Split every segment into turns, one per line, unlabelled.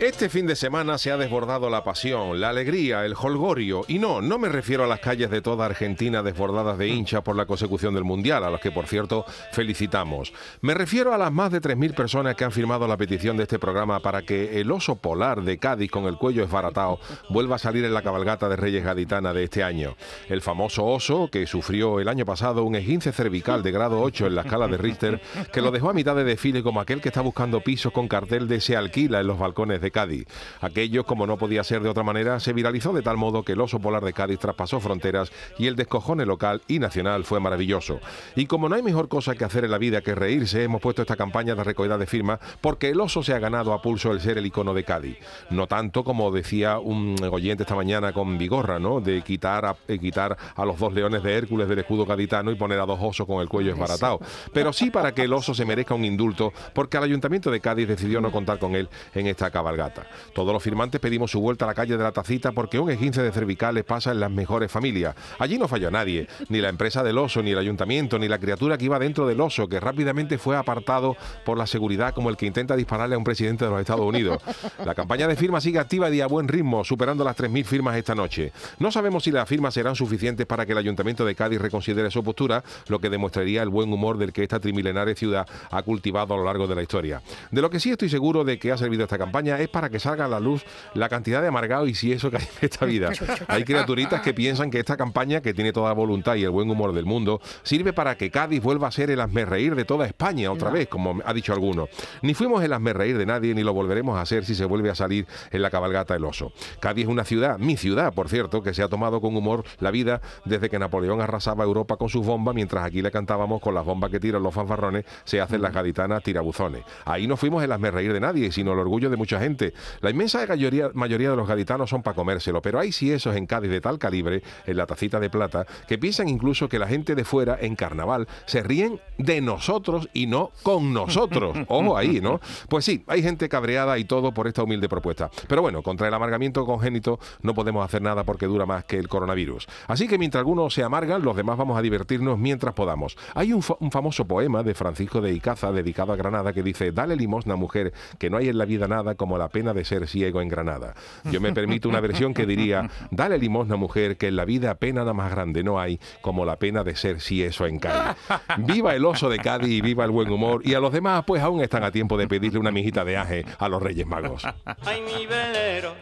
Este fin de semana se ha desbordado la pasión, la alegría, el holgorio. Y no, no me refiero a las calles de toda Argentina desbordadas de hinchas por la consecución del Mundial, a las que por cierto felicitamos. Me refiero a las más de 3.000 personas que han firmado la petición de este programa para que el oso polar de Cádiz con el cuello esbaratado vuelva a salir en la cabalgata de Reyes Gaditana de este año. El famoso oso que sufrió el año pasado un esguince cervical de grado 8 en la escala de Richter, que lo dejó a mitad de desfile como aquel que está buscando pisos con cartel de se alquila en los balcones de Cádiz. Aquello, como no podía ser de otra manera, se viralizó de tal modo que el oso polar de Cádiz traspasó fronteras y el descojone local y nacional fue maravilloso. Y como no hay mejor cosa que hacer en la vida que reírse, hemos puesto esta campaña de recogida de firmas porque el oso se ha ganado a pulso el ser el icono de Cádiz. No tanto como decía un oyente esta mañana con Vigorra, ¿no? De quitar a, eh, quitar a los dos leones de Hércules del escudo gaditano y poner a dos osos con el cuello esbaratado. Pero sí para que el oso se merezca un indulto porque al Ayuntamiento de Cádiz decidió no contar con él en esta cabalgata. Todos los firmantes pedimos su vuelta a la calle de la Tacita porque un esguince de cervicales pasa en las mejores familias. Allí no falló nadie, ni la empresa del oso, ni el ayuntamiento, ni la criatura que iba dentro del oso, que rápidamente fue apartado por la seguridad como el que intenta dispararle a un presidente de los Estados Unidos. La campaña de firmas sigue activa y a buen ritmo, superando las 3.000 firmas esta noche. No sabemos si las firmas serán suficientes para que el ayuntamiento de Cádiz reconsidere su postura, lo que demostraría el buen humor del que esta trimilenaria ciudad ha cultivado a lo largo de la historia. De lo que sí estoy seguro de que ha servido esta campaña es para que salga a la luz la cantidad de amargados y si eso que hay en esta vida. Hay criaturitas que piensan que esta campaña, que tiene toda la voluntad y el buen humor del mundo, sirve para que Cádiz vuelva a ser el reír de toda España otra vez, como ha dicho alguno. Ni fuimos el reír de nadie, ni lo volveremos a hacer si se vuelve a salir en la cabalgata el oso. Cádiz es una ciudad, mi ciudad, por cierto, que se ha tomado con humor la vida desde que Napoleón arrasaba Europa con sus bombas, mientras aquí le cantábamos con las bombas que tiran los fanfarrones, se hacen las gaditanas tirabuzones. Ahí no fuimos el reír de nadie, sino el orgullo de mucha gente. La inmensa mayoría, mayoría de los gaditanos son para comérselo, pero hay sí esos en Cádiz de tal calibre, en la tacita de plata, que piensan incluso que la gente de fuera en carnaval se ríen de nosotros y no con nosotros. Ojo ahí, ¿no? Pues sí, hay gente cabreada y todo por esta humilde propuesta. Pero bueno, contra el amargamiento congénito no podemos hacer nada porque dura más que el coronavirus. Así que mientras algunos se amargan, los demás vamos a divertirnos mientras podamos. Hay un, un famoso poema de Francisco de Icaza dedicado a Granada que dice, dale limosna mujer, que no hay en la vida nada como la pena de ser ciego en Granada. Yo me permito una versión que diría, dale limosna mujer, que en la vida pena nada más grande no hay como la pena de ser si eso en Cádiz. Viva el oso de Cádiz y viva el buen humor. Y a los demás, pues aún están a tiempo de pedirle una mijita de aje a los Reyes Magos.
Ay, mi velero,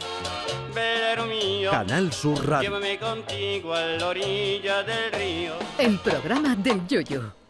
velero mío,
Canal Sur Radio.
llévame contigo a la orilla del río.
El programa del Yoyo.